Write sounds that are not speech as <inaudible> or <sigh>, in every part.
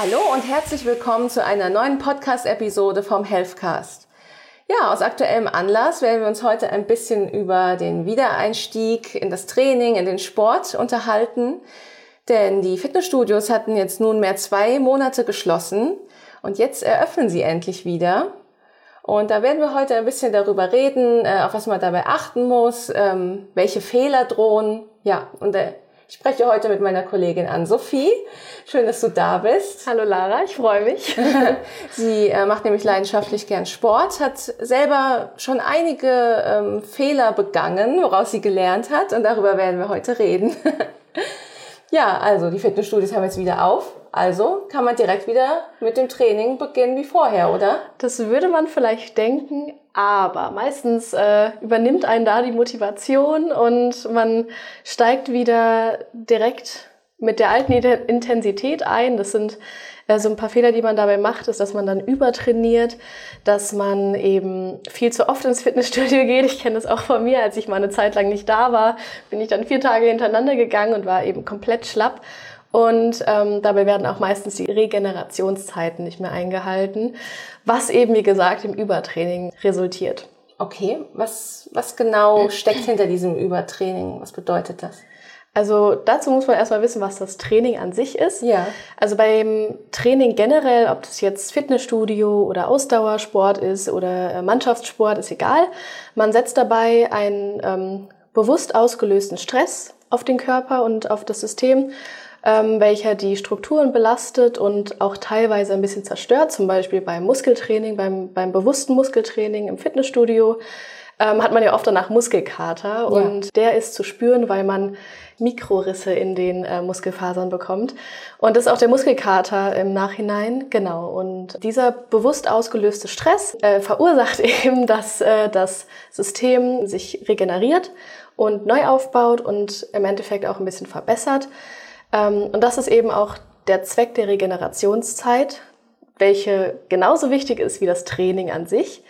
Hallo und herzlich willkommen zu einer neuen Podcast-Episode vom Healthcast. Ja, aus aktuellem Anlass werden wir uns heute ein bisschen über den Wiedereinstieg in das Training, in den Sport unterhalten. Denn die Fitnessstudios hatten jetzt nunmehr zwei Monate geschlossen und jetzt eröffnen sie endlich wieder. Und da werden wir heute ein bisschen darüber reden, äh, auf was man dabei achten muss, ähm, welche Fehler drohen. Ja, und äh, ich spreche heute mit meiner Kollegin Ann-Sophie. Schön, dass du da bist. Hallo Lara, ich freue mich. <laughs> Sie äh, macht nämlich leidenschaftlich gern Sport, hat selber schon einige ähm, Fehler begangen, woraus sie gelernt hat und darüber werden wir heute reden. <laughs> ja, also die Fitnessstudios haben jetzt wieder auf. Also kann man direkt wieder mit dem Training beginnen wie vorher, oder? Das würde man vielleicht denken, aber meistens äh, übernimmt einen da die Motivation und man steigt wieder direkt mit der alten Intensität ein. Das sind äh, so ein paar Fehler, die man dabei macht, ist, dass man dann übertrainiert, dass man eben viel zu oft ins Fitnessstudio geht. Ich kenne das auch von mir, als ich mal eine Zeit lang nicht da war, bin ich dann vier Tage hintereinander gegangen und war eben komplett schlapp. Und ähm, dabei werden auch meistens die Regenerationszeiten nicht mehr eingehalten, was eben, wie gesagt, im Übertraining resultiert. Okay, was, was genau steckt hinter diesem Übertraining? Was bedeutet das? Also dazu muss man erstmal wissen, was das Training an sich ist. Ja. Also beim Training generell, ob das jetzt Fitnessstudio oder Ausdauersport ist oder äh, Mannschaftssport, ist egal. Man setzt dabei einen ähm, bewusst ausgelösten Stress auf den Körper und auf das System ähm, welcher die Strukturen belastet und auch teilweise ein bisschen zerstört, zum Beispiel beim Muskeltraining, beim, beim bewussten Muskeltraining im Fitnessstudio. Ähm, hat man ja oft danach Muskelkater ja. und der ist zu spüren, weil man Mikrorisse in den äh, Muskelfasern bekommt. Und das ist auch der Muskelkater im Nachhinein, genau. Und dieser bewusst ausgelöste Stress äh, verursacht <laughs> eben, dass äh, das System sich regeneriert und neu aufbaut und im Endeffekt auch ein bisschen verbessert. Ähm, und das ist eben auch der Zweck der Regenerationszeit, welche genauso wichtig ist wie das Training an sich.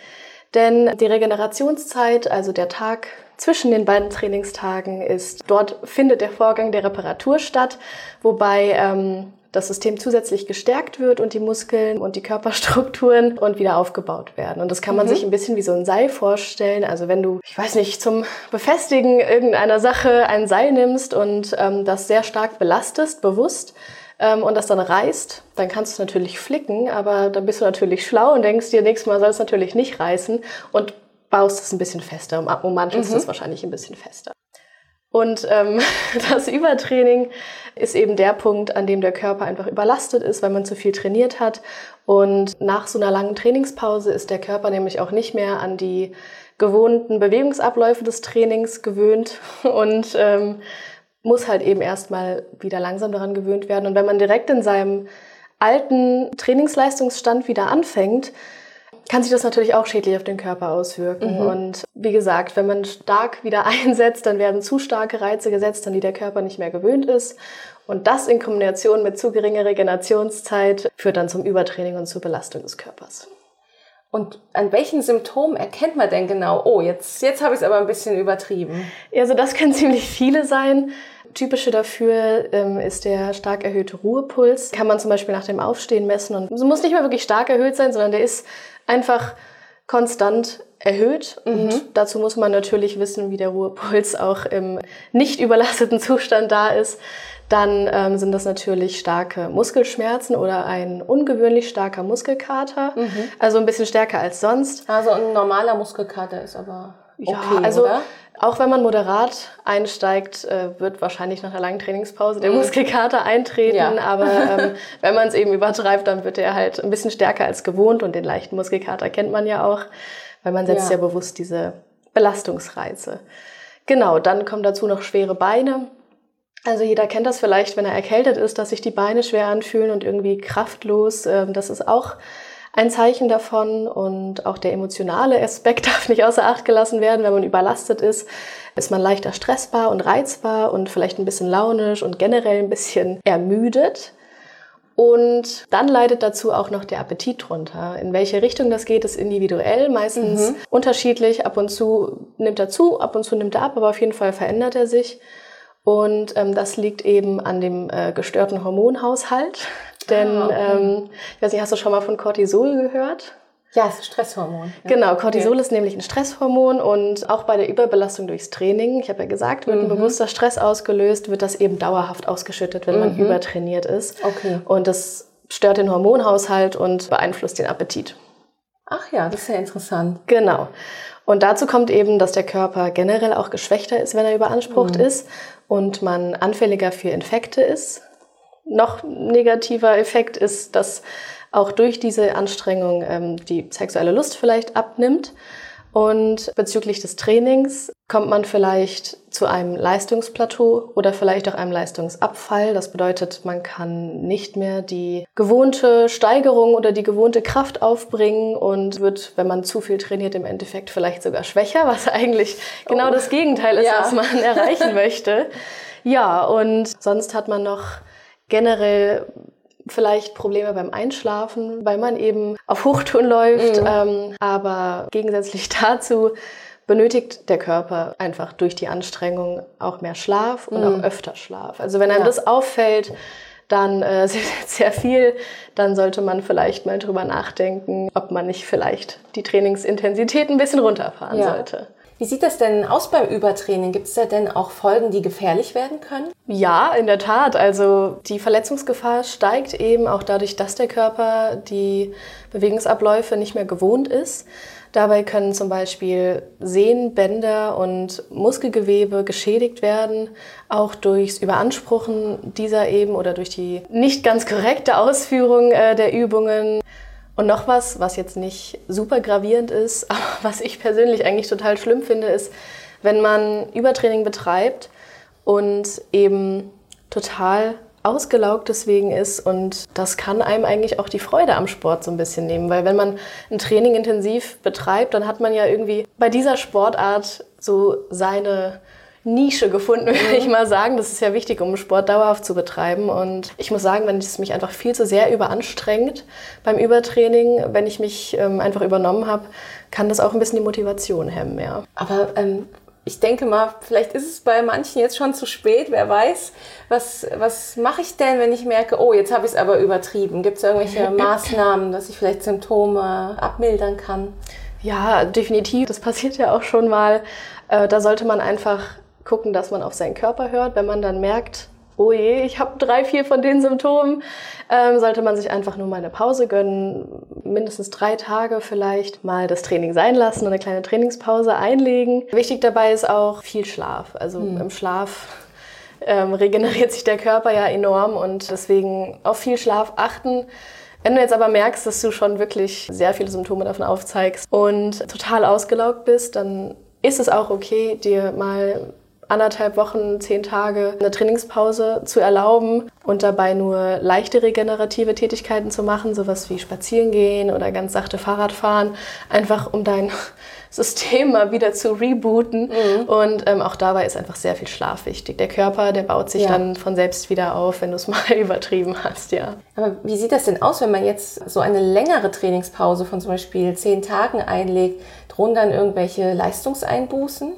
Denn die Regenerationszeit, also der Tag zwischen den beiden Trainingstagen, ist, dort findet der Vorgang der Reparatur statt, wobei ähm, das System zusätzlich gestärkt wird und die Muskeln und die Körperstrukturen <laughs> und wieder aufgebaut werden. Und das kann man mhm. sich ein bisschen wie so ein Seil vorstellen. Also wenn du, ich weiß nicht, zum Befestigen irgendeiner Sache ein Seil nimmst und ähm, das sehr stark belastest, bewusst, ähm, und das dann reißt, dann kannst du es natürlich flicken, aber dann bist du natürlich schlau und denkst dir, nächstes Mal soll es natürlich nicht reißen und baust es ein bisschen fester, ummantelst mhm. es wahrscheinlich ein bisschen fester. Und ähm, <laughs> das Übertraining ist eben der Punkt, an dem der Körper einfach überlastet ist, weil man zu viel trainiert hat. Und nach so einer langen Trainingspause ist der Körper nämlich auch nicht mehr an die gewohnten Bewegungsabläufe des Trainings gewöhnt <laughs> und ähm, muss halt eben erstmal wieder langsam daran gewöhnt werden. Und wenn man direkt in seinem alten Trainingsleistungsstand wieder anfängt, kann sich das natürlich auch schädlich auf den Körper auswirken. Mhm. Und wie gesagt, wenn man stark wieder <laughs> einsetzt, dann werden zu starke Reize gesetzt, an die der Körper nicht mehr gewöhnt ist. Und das in Kombination mit zu geringer Regenerationszeit führt dann zum Übertraining und zur Belastung des Körpers. Und an welchen Symptomen erkennt man denn genau, oh, jetzt, jetzt habe ich es aber ein bisschen übertrieben? Also das können <laughs> ziemlich viele sein. Typische dafür ähm, ist der stark erhöhte Ruhepuls. Kann man zum Beispiel nach dem Aufstehen messen und es muss nicht mehr wirklich stark erhöht sein, sondern der ist einfach konstant erhöht. Mhm. Und dazu muss man natürlich wissen, wie der Ruhepuls auch im nicht überlasteten Zustand da ist. Dann ähm, sind das natürlich starke Muskelschmerzen oder ein ungewöhnlich starker Muskelkater. Mhm. Also ein bisschen stärker als sonst. Also ein normaler Muskelkater ist aber okay, ja, also oder? Auch wenn man moderat einsteigt, äh, wird wahrscheinlich nach einer langen Trainingspause der mhm. Muskelkater eintreten. Ja. Aber <laughs> ähm, wenn man es eben übertreibt, dann wird er halt ein bisschen stärker als gewohnt. Und den leichten Muskelkater kennt man ja auch, weil man setzt ja, ja bewusst diese Belastungsreize. Genau, dann kommen dazu noch schwere Beine. Also jeder kennt das vielleicht, wenn er erkältet ist, dass sich die Beine schwer anfühlen und irgendwie kraftlos. Ähm, das ist auch ein Zeichen davon und auch der emotionale Aspekt <laughs> darf nicht außer Acht gelassen werden. Wenn man überlastet ist, ist man leichter stressbar und reizbar und vielleicht ein bisschen launisch und generell ein bisschen ermüdet. Und dann leidet dazu auch noch der Appetit drunter. In welche Richtung das geht, ist individuell, meistens mhm. unterschiedlich. Ab und zu nimmt er zu, ab und zu nimmt er ab, aber auf jeden Fall verändert er sich. Und ähm, das liegt eben an dem äh, gestörten Hormonhaushalt. <laughs> Denn, ah, okay. ähm, ich weiß nicht, hast du schon mal von Cortisol gehört? Ja, es ist ein Stresshormon. Ja. Genau, Cortisol okay. ist nämlich ein Stresshormon und auch bei der Überbelastung durchs Training, ich habe ja gesagt, wird mhm. ein bewusster Stress ausgelöst, wird das eben dauerhaft ausgeschüttet, wenn mhm. man übertrainiert ist. Okay. Und das stört den Hormonhaushalt und beeinflusst den Appetit. Ach ja, das ist ja interessant. Genau. Und dazu kommt eben, dass der Körper generell auch geschwächter ist, wenn er überansprucht mhm. ist und man anfälliger für Infekte ist. Noch negativer Effekt ist, dass auch durch diese Anstrengung ähm, die sexuelle Lust vielleicht abnimmt. Und bezüglich des Trainings kommt man vielleicht zu einem Leistungsplateau oder vielleicht auch einem Leistungsabfall. Das bedeutet, man kann nicht mehr die gewohnte Steigerung oder die gewohnte Kraft aufbringen und wird, wenn man zu viel trainiert, im Endeffekt vielleicht sogar schwächer, was <laughs> eigentlich genau oh. das Gegenteil ist, ja. was man <laughs> erreichen möchte. Ja, und sonst hat man noch generell vielleicht Probleme beim Einschlafen, weil man eben auf Hochtouren läuft. Mhm. Ähm, aber gegensätzlich <laughs> dazu benötigt der Körper einfach durch die Anstrengung auch mehr Schlaf und mhm. auch öfter Schlaf. Also wenn einem ja. das auffällt, dann äh, <laughs> sehr viel, dann sollte man vielleicht mal drüber nachdenken, ob man nicht vielleicht die Trainingsintensität ein bisschen runterfahren ja. sollte. Wie sieht das denn aus beim Übertraining? Gibt es da denn auch Folgen, die gefährlich werden können? Ja, in der Tat. Also die Verletzungsgefahr steigt eben auch dadurch, dass der Körper die Bewegungsabläufe nicht mehr gewohnt ist. Dabei können zum Beispiel Sehnen, Bänder und Muskelgewebe geschädigt werden, auch durchs Überanspruchen dieser eben oder durch die nicht ganz korrekte Ausführung äh, der Übungen. Und noch was, was jetzt nicht super gravierend ist, <laughs> aber was ich persönlich eigentlich total schlimm finde, ist, wenn man Übertraining betreibt und eben total ausgelaugt deswegen ist und das kann einem eigentlich auch die Freude am Sport so ein bisschen nehmen, weil wenn man ein Training intensiv betreibt, dann hat man ja irgendwie bei dieser Sportart so seine Nische gefunden, <laughs> würde ich mhm. mal sagen. Das ist ja wichtig, um Sport dauerhaft zu betreiben. Und ich muss sagen, wenn es mich einfach viel zu sehr überanstrengt beim Übertraining, wenn ich mich ähm, einfach übernommen habe, kann das auch ein bisschen die Motivation hemmen, ja. Aber ähm, ich denke mal, vielleicht ist es bei manchen jetzt schon zu spät, wer weiß. Was, was mache ich denn, wenn ich merke, oh, jetzt habe ich es aber übertrieben? Gibt es irgendwelche <laughs> Maßnahmen, dass ich vielleicht Symptome abmildern kann? Ja, definitiv. Das passiert ja auch schon mal. Äh, da sollte man einfach gucken, dass man auf seinen Körper hört. Wenn man dann merkt, oh je, ich habe drei, vier von den Symptomen, ähm, sollte man sich einfach nur mal eine Pause gönnen, mindestens drei Tage vielleicht mal das Training sein lassen und eine kleine Trainingspause einlegen. Wichtig dabei ist auch viel Schlaf. Also mhm. im Schlaf ähm, regeneriert sich der Körper ja enorm und deswegen auf viel Schlaf achten. Wenn du jetzt aber merkst, dass du schon wirklich sehr viele Symptome davon aufzeigst und total ausgelaugt bist, dann ist es auch okay, dir mal anderthalb Wochen, zehn Tage eine Trainingspause zu erlauben und dabei nur leichte regenerative Tätigkeiten zu machen, sowas wie spazieren gehen oder ganz sachte Fahrradfahren, einfach um dein <laughs> System mal wieder zu rebooten. Mhm. Und ähm, auch dabei ist einfach sehr viel Schlaf wichtig. Der Körper, der baut sich ja. dann von selbst wieder auf, wenn du es <laughs> mal übertrieben hast, ja. Aber wie sieht das denn aus, wenn man jetzt so eine längere Trainingspause von zum Beispiel zehn Tagen einlegt? Drohen dann irgendwelche Leistungseinbußen?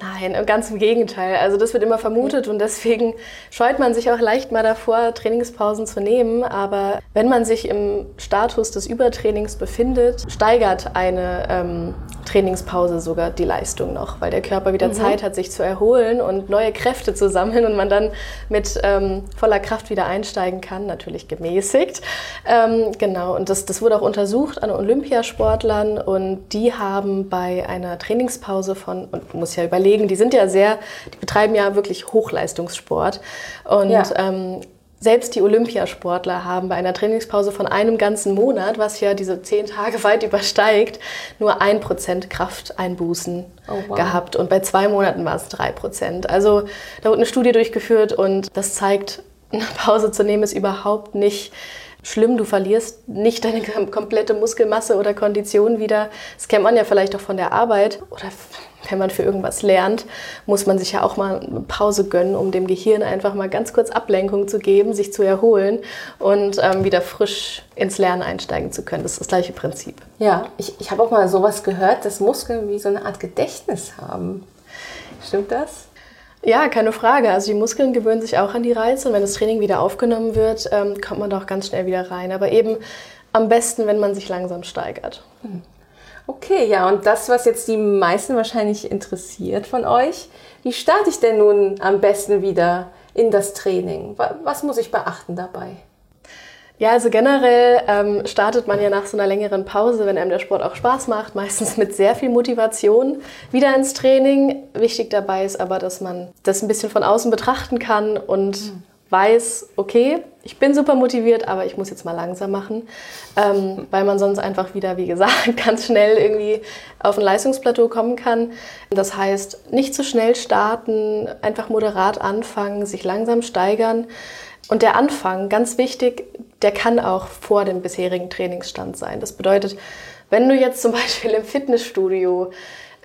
Nein, ganz im Gegenteil. Also das wird immer vermutet und deswegen scheut man sich auch leicht mal davor, Trainingspausen zu nehmen. Aber wenn man sich im Status des Übertrainings befindet, steigert eine ähm, Trainingspause sogar die Leistung noch, weil der Körper wieder mhm. Zeit hat, sich zu erholen und neue Kräfte zu sammeln und man dann mit ähm, voller Kraft wieder einsteigen kann, natürlich gemäßigt. Ähm, genau, und das, das wurde auch untersucht an Olympiasportlern und die haben bei einer Trainingspause von, und muss ja überlegen, die sind ja sehr, die betreiben ja wirklich Hochleistungssport und ja. ähm, selbst die Olympiasportler haben bei einer Trainingspause von einem ganzen Monat, was ja diese zehn Tage <laughs> weit übersteigt, nur ein Prozent Krafteinbußen oh, wow. gehabt. Und bei zwei Monaten war es drei Prozent. Also da wurde eine Studie durchgeführt und das zeigt, <laughs> eine Pause zu nehmen ist überhaupt nicht schlimm. Du verlierst nicht deine <laughs> komplette Muskelmasse oder Kondition wieder. Das kennt man ja vielleicht auch von der Arbeit oder wenn man für irgendwas lernt, muss man sich ja auch mal eine Pause gönnen, um dem Gehirn einfach mal ganz kurz Ablenkung zu geben, sich zu erholen und ähm, wieder frisch ins Lernen einsteigen zu können. Das ist das gleiche Prinzip. Ja, ich, ich habe auch mal sowas gehört, dass Muskeln wie so eine Art Gedächtnis haben. Stimmt das? Ja, keine Frage. Also die Muskeln gewöhnen sich auch an die Reize und wenn das Training wieder aufgenommen wird, ähm, kommt man da auch ganz schnell wieder rein. Aber eben am besten, wenn man sich langsam steigert. Okay, ja, und das, was jetzt die meisten wahrscheinlich interessiert von euch, wie starte ich denn nun am besten wieder in das Training? Was muss ich beachten dabei? Ja, also generell ähm, startet man ja nach so einer längeren Pause, wenn einem der Sport auch Spaß macht, meistens <laughs> mit sehr viel Motivation wieder ins Training. Wichtig dabei ist aber, dass man das ein bisschen von außen betrachten kann und mhm. Weiß, okay, ich bin super motiviert, aber ich muss jetzt mal langsam machen, ähm, weil man sonst einfach wieder, wie gesagt, <laughs> ganz schnell irgendwie auf ein Leistungsplateau kommen kann. Das heißt, nicht zu schnell starten, einfach moderat anfangen, sich langsam steigern. Und der Anfang, ganz wichtig, der kann auch vor dem bisherigen Trainingsstand sein. Das bedeutet, wenn du jetzt zum <laughs> Beispiel im Fitnessstudio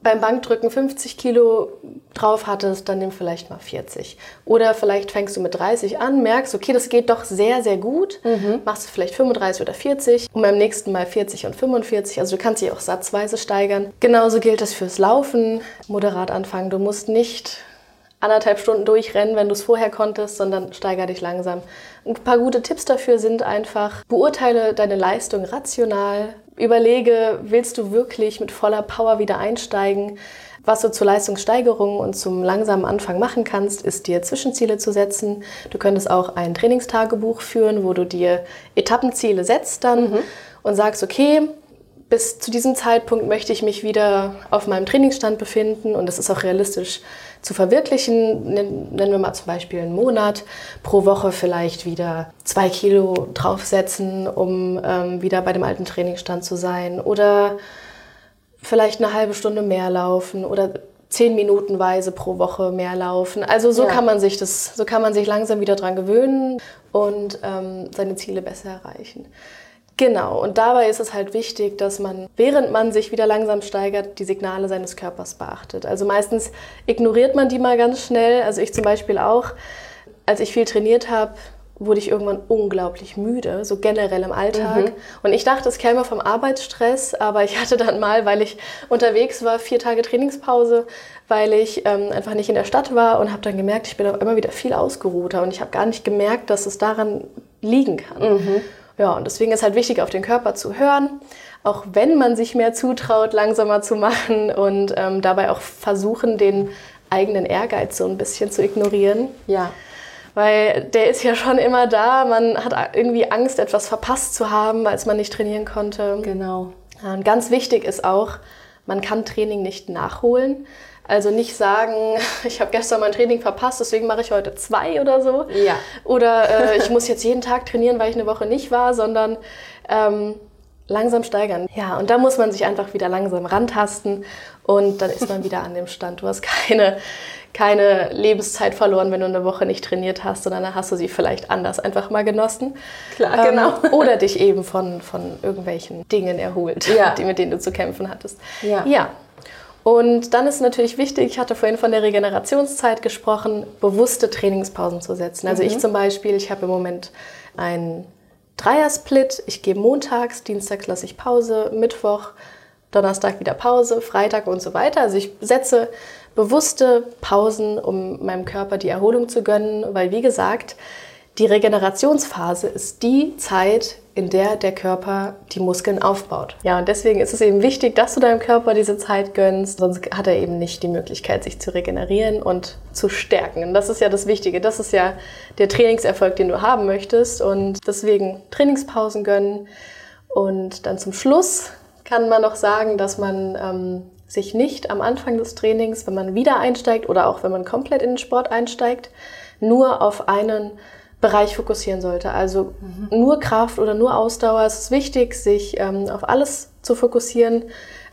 beim Bankdrücken 50 Kilo drauf hattest, dann nimm vielleicht mal 40. Oder vielleicht fängst du mit 30 an, merkst, okay, das geht doch sehr, sehr gut, mhm. machst du vielleicht 35 oder 40 und beim nächsten Mal 40 und 45. Also du kannst dich auch satzweise steigern. Genauso gilt das fürs Laufen. Moderat anfangen. Du musst nicht anderthalb Stunden durchrennen, wenn du es vorher konntest, sondern steiger dich langsam. Ein paar gute Tipps dafür sind einfach, beurteile deine Leistung rational, überlege, willst du wirklich mit voller Power wieder einsteigen? Was du zur Leistungssteigerung und zum langsamen Anfang machen kannst, ist dir Zwischenziele zu setzen. Du könntest auch ein Trainingstagebuch führen, wo du dir Etappenziele setzt dann mhm. und sagst, okay, bis zu diesem Zeitpunkt möchte ich mich wieder auf meinem Trainingsstand befinden und das ist auch realistisch zu verwirklichen. Nennen wir mal zum Beispiel einen Monat, pro Woche vielleicht wieder zwei Kilo draufsetzen, um ähm, wieder bei dem alten Trainingsstand zu sein oder vielleicht eine halbe Stunde mehr laufen oder zehn Minutenweise pro Woche mehr laufen. Also so ja. kann man sich das, so kann man sich langsam wieder dran gewöhnen und ähm, seine Ziele besser erreichen. Genau, und dabei ist es halt wichtig, dass man, während man sich wieder langsam steigert, die Signale seines Körpers beachtet. Also meistens ignoriert man die mal ganz schnell. Also ich zum Beispiel auch, als ich viel trainiert habe, wurde ich irgendwann unglaublich müde, so generell im Alltag. Mhm. Und ich dachte, es käme vom Arbeitsstress, aber ich hatte dann mal, weil ich unterwegs war, vier Tage Trainingspause, weil ich ähm, einfach nicht in der Stadt war und habe dann gemerkt, ich bin auf einmal wieder viel ausgeruhter und ich habe gar nicht gemerkt, dass es daran liegen kann. Mhm. Ja, und deswegen ist halt wichtig, auf den Körper zu hören, auch wenn man sich mehr zutraut, langsamer zu machen und ähm, dabei auch versuchen, den eigenen Ehrgeiz so ein bisschen zu ignorieren. Ja. Weil der ist ja schon immer da. Man hat irgendwie Angst, etwas verpasst zu haben, als man nicht trainieren konnte. Genau. Und ganz wichtig ist auch, man kann Training nicht nachholen. Also nicht sagen, <laughs> ich habe gestern mein Training verpasst, deswegen mache ich heute zwei oder so. Ja. Oder äh, ich <laughs> muss jetzt jeden Tag trainieren, weil ich eine Woche nicht war, sondern ähm, langsam steigern. Ja, und da muss man sich einfach wieder langsam rantasten und dann ist man wieder an dem Stand. Du hast keine, keine Lebenszeit verloren, wenn du eine Woche nicht trainiert hast, sondern dann hast du sie vielleicht anders einfach mal genossen. Klar, ähm, genau. <laughs> Oder dich eben von, von irgendwelchen Dingen erholt, ja. die, mit denen du zu kämpfen hattest. Ja. ja. Und dann ist natürlich wichtig, ich hatte vorhin von der Regenerationszeit gesprochen, bewusste Trainingspausen zu setzen. Also mhm. ich zum Beispiel, ich habe im Moment einen Dreiersplit. Ich gehe montags, dienstags lasse ich Pause, Mittwoch, Donnerstag wieder Pause, Freitag und so weiter. Also ich setze bewusste Pausen, um meinem Körper die Erholung zu gönnen, weil wie gesagt, die Regenerationsphase ist die Zeit, in der der Körper die Muskeln aufbaut. Ja, und deswegen ist es eben wichtig, dass du deinem Körper diese Zeit gönnst, sonst hat er eben nicht die Möglichkeit, sich zu regenerieren und zu stärken. Und das ist ja das Wichtige. Das ist ja der Trainingserfolg, den du haben möchtest. Und deswegen Trainingspausen gönnen. Und dann zum Schluss kann man noch sagen, dass man ähm, sich nicht am Anfang des Trainings, wenn man wieder einsteigt oder auch wenn man komplett in den Sport einsteigt, nur auf einen Bereich fokussieren sollte. Also mhm. nur Kraft oder nur Ausdauer. Es ist wichtig, sich ähm, auf alles zu fokussieren.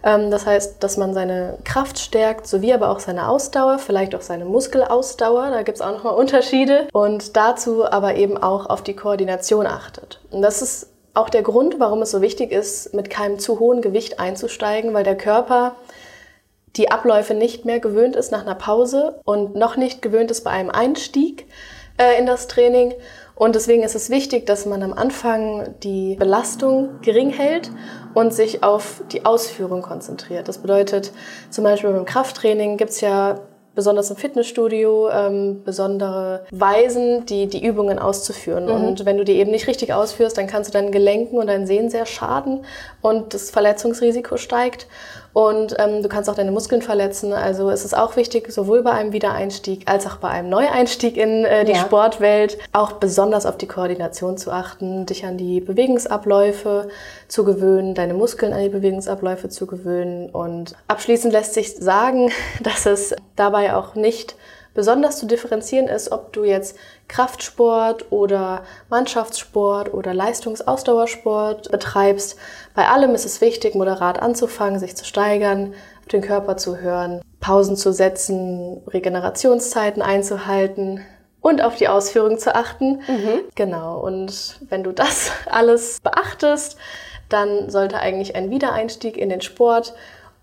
Ähm, das heißt, dass man seine Kraft stärkt, sowie aber auch seine Ausdauer, vielleicht auch seine Muskelausdauer. Da gibt es auch nochmal <laughs> Unterschiede. Und dazu aber eben auch auf die Koordination achtet. Und das ist auch der Grund, warum es so wichtig ist, mit keinem zu hohen Gewicht einzusteigen, weil der Körper die Abläufe nicht mehr gewöhnt ist nach einer Pause und noch nicht gewöhnt ist bei einem Einstieg äh, in das Training. Und deswegen ist es wichtig, dass man am Anfang die Belastung gering hält und sich auf die Ausführung konzentriert. Das bedeutet zum Beispiel beim Krafttraining gibt es ja besonders im Fitnessstudio, ähm, besondere Weisen, die, die Übungen auszuführen. Mhm. Und wenn du die eben nicht richtig ausführst, dann kannst du deinen Gelenken und deinen Sehnen sehr schaden und das Verletzungsrisiko steigt. Und ähm, du kannst auch deine Muskeln verletzen. Also es ist auch wichtig, sowohl bei einem Wiedereinstieg als auch bei einem Neueinstieg in äh, die ja. Sportwelt, auch besonders auf die Koordination zu achten, dich an die Bewegungsabläufe zu gewöhnen, deine Muskeln an die Bewegungsabläufe zu gewöhnen. Und abschließend lässt sich sagen, <laughs> dass es dabei auch nicht besonders zu differenzieren ist, ob du jetzt Kraftsport oder Mannschaftssport oder Leistungsausdauersport betreibst. Bei allem ist es wichtig, moderat anzufangen, sich zu steigern, auf den Körper zu hören, Pausen zu setzen, Regenerationszeiten einzuhalten und auf die Ausführung zu achten. Mhm. Genau. Und wenn du das <laughs> alles beachtest, dann sollte eigentlich ein Wiedereinstieg in den Sport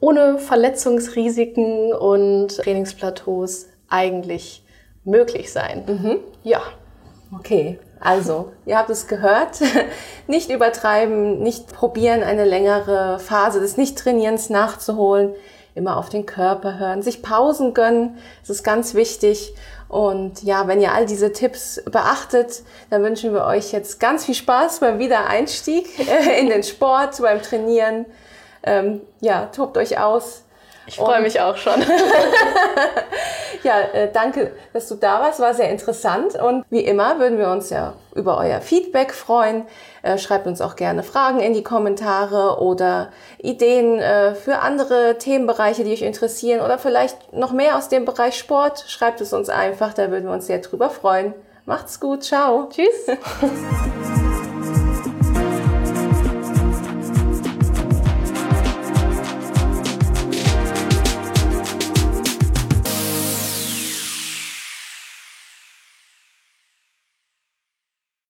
ohne Verletzungsrisiken und Trainingsplateaus eigentlich möglich sein. Mhm. Ja. Okay, also, ihr habt es gehört. <laughs> nicht übertreiben, nicht probieren, eine längere Phase des Nicht-Trainierens nachzuholen. Immer auf den Körper hören, sich Pausen gönnen. Das ist ganz wichtig. Und ja, wenn ihr all diese Tipps beachtet, dann wünschen wir euch jetzt ganz viel Spaß beim Wiedereinstieg <laughs> in den Sport, beim Trainieren. Ähm, ja, tobt euch aus. Ich freue mich auch schon. <laughs> ja, äh, danke, dass du da warst. War sehr interessant. Und wie immer würden wir uns ja über euer Feedback freuen. Äh, schreibt uns auch gerne Fragen in die Kommentare oder Ideen äh, für andere Themenbereiche, die euch interessieren oder vielleicht noch mehr aus dem Bereich Sport. Schreibt es uns einfach, da würden wir uns sehr drüber freuen. Macht's gut, ciao. Tschüss. <laughs>